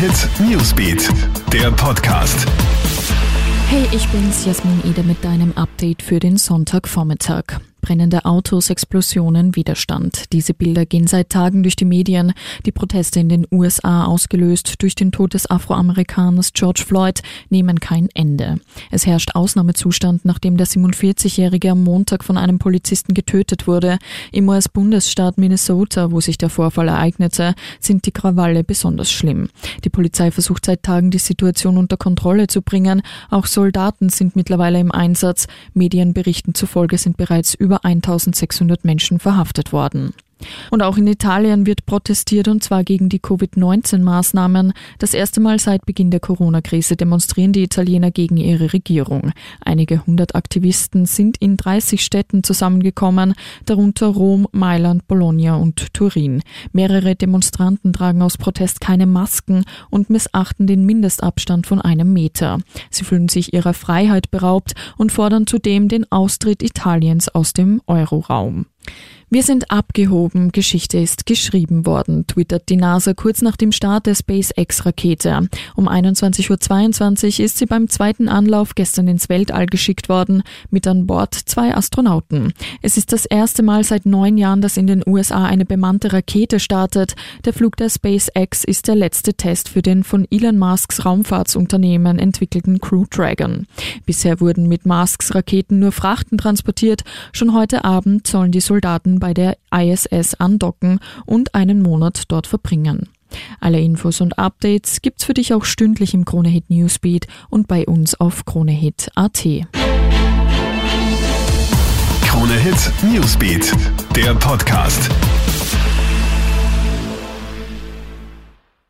Hit Newsbeat, der Podcast. Hey, ich bin's, Jasmin Ede mit deinem Update für den Sonntagvormittag brennende Autos, Explosionen, Widerstand. Diese Bilder gehen seit Tagen durch die Medien. Die Proteste in den USA, ausgelöst durch den Tod des Afroamerikaners George Floyd, nehmen kein Ende. Es herrscht Ausnahmezustand, nachdem der 47-Jährige am Montag von einem Polizisten getötet wurde. Im US-Bundesstaat Minnesota, wo sich der Vorfall ereignete, sind die Krawalle besonders schlimm. Die Polizei versucht seit Tagen, die Situation unter Kontrolle zu bringen. Auch Soldaten sind mittlerweile im Einsatz. Medienberichten zufolge sind bereits über über 1600 Menschen verhaftet worden. Und auch in Italien wird protestiert und zwar gegen die Covid-19-Maßnahmen. Das erste Mal seit Beginn der Corona-Krise demonstrieren die Italiener gegen ihre Regierung. Einige hundert Aktivisten sind in 30 Städten zusammengekommen, darunter Rom, Mailand, Bologna und Turin. Mehrere Demonstranten tragen aus Protest keine Masken und missachten den Mindestabstand von einem Meter. Sie fühlen sich ihrer Freiheit beraubt und fordern zudem den Austritt Italiens aus dem Euroraum. Wir sind abgehoben, Geschichte ist geschrieben worden, twittert die NASA kurz nach dem Start der SpaceX-Rakete. Um 21.22 Uhr ist sie beim zweiten Anlauf gestern ins Weltall geschickt worden, mit an Bord zwei Astronauten. Es ist das erste Mal seit neun Jahren, dass in den USA eine bemannte Rakete startet. Der Flug der SpaceX ist der letzte Test für den von Elon Musks Raumfahrtsunternehmen entwickelten Crew Dragon. Bisher wurden mit Musks Raketen nur Frachten transportiert. Schon heute Abend sollen die Soldaten bei der ISS andocken und einen Monat dort verbringen. Alle Infos und Updates gibt's für dich auch stündlich im Kronehit Newsbeat und bei uns auf kronehit.at. Kronehit Newsbeat, der Podcast.